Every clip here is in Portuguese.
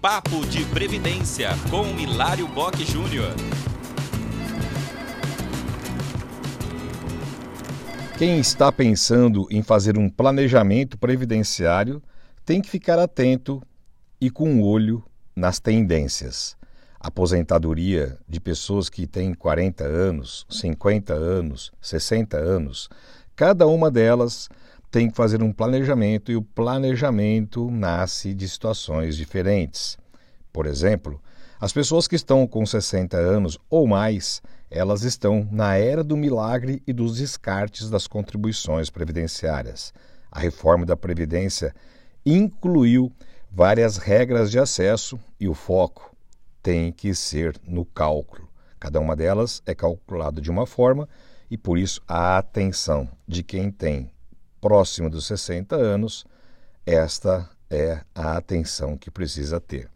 Papo de Previdência com Hilário Bock Júnior. Quem está pensando em fazer um planejamento previdenciário tem que ficar atento e com um olho nas tendências. Aposentadoria de pessoas que têm 40 anos, 50 anos, 60 anos, cada uma delas tem que fazer um planejamento e o planejamento nasce de situações diferentes. Por exemplo, as pessoas que estão com 60 anos ou mais, elas estão na era do milagre e dos descartes das contribuições previdenciárias. A reforma da Previdência incluiu várias regras de acesso e o foco tem que ser no cálculo. Cada uma delas é calculada de uma forma e por isso a atenção de quem tem próximo dos 60 anos, esta é a atenção que precisa ter.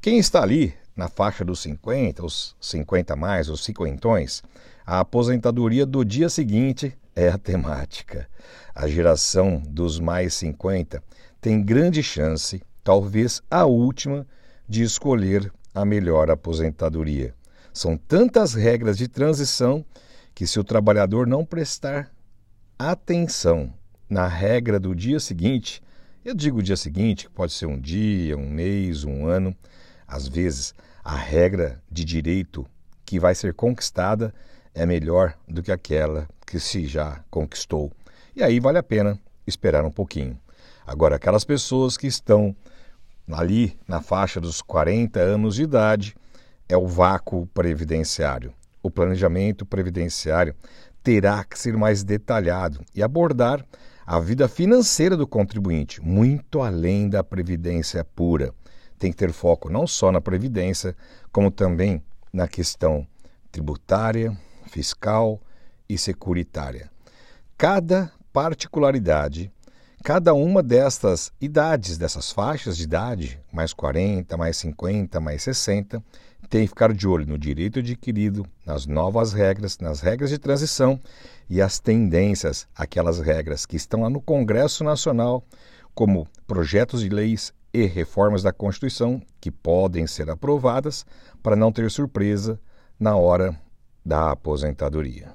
Quem está ali na faixa dos 50, os 50 mais, os cinquentões, a aposentadoria do dia seguinte é a temática. A geração dos mais 50 tem grande chance, talvez a última, de escolher a melhor aposentadoria. São tantas regras de transição que, se o trabalhador não prestar atenção na regra do dia seguinte, eu digo dia seguinte, pode ser um dia, um mês, um ano, às vezes a regra de direito que vai ser conquistada é melhor do que aquela que se já conquistou. E aí vale a pena esperar um pouquinho. Agora, aquelas pessoas que estão ali na faixa dos 40 anos de idade, é o vácuo previdenciário. O planejamento previdenciário terá que ser mais detalhado e abordar a vida financeira do contribuinte, muito além da previdência pura. Tem que ter foco não só na previdência, como também na questão tributária, fiscal e securitária. Cada particularidade, cada uma destas idades, dessas faixas de idade, mais 40, mais 50, mais 60, tem que ficar de olho no direito adquirido, nas novas regras, nas regras de transição e as tendências, aquelas regras que estão lá no Congresso Nacional, como projetos de leis e reformas da Constituição que podem ser aprovadas para não ter surpresa na hora da aposentadoria.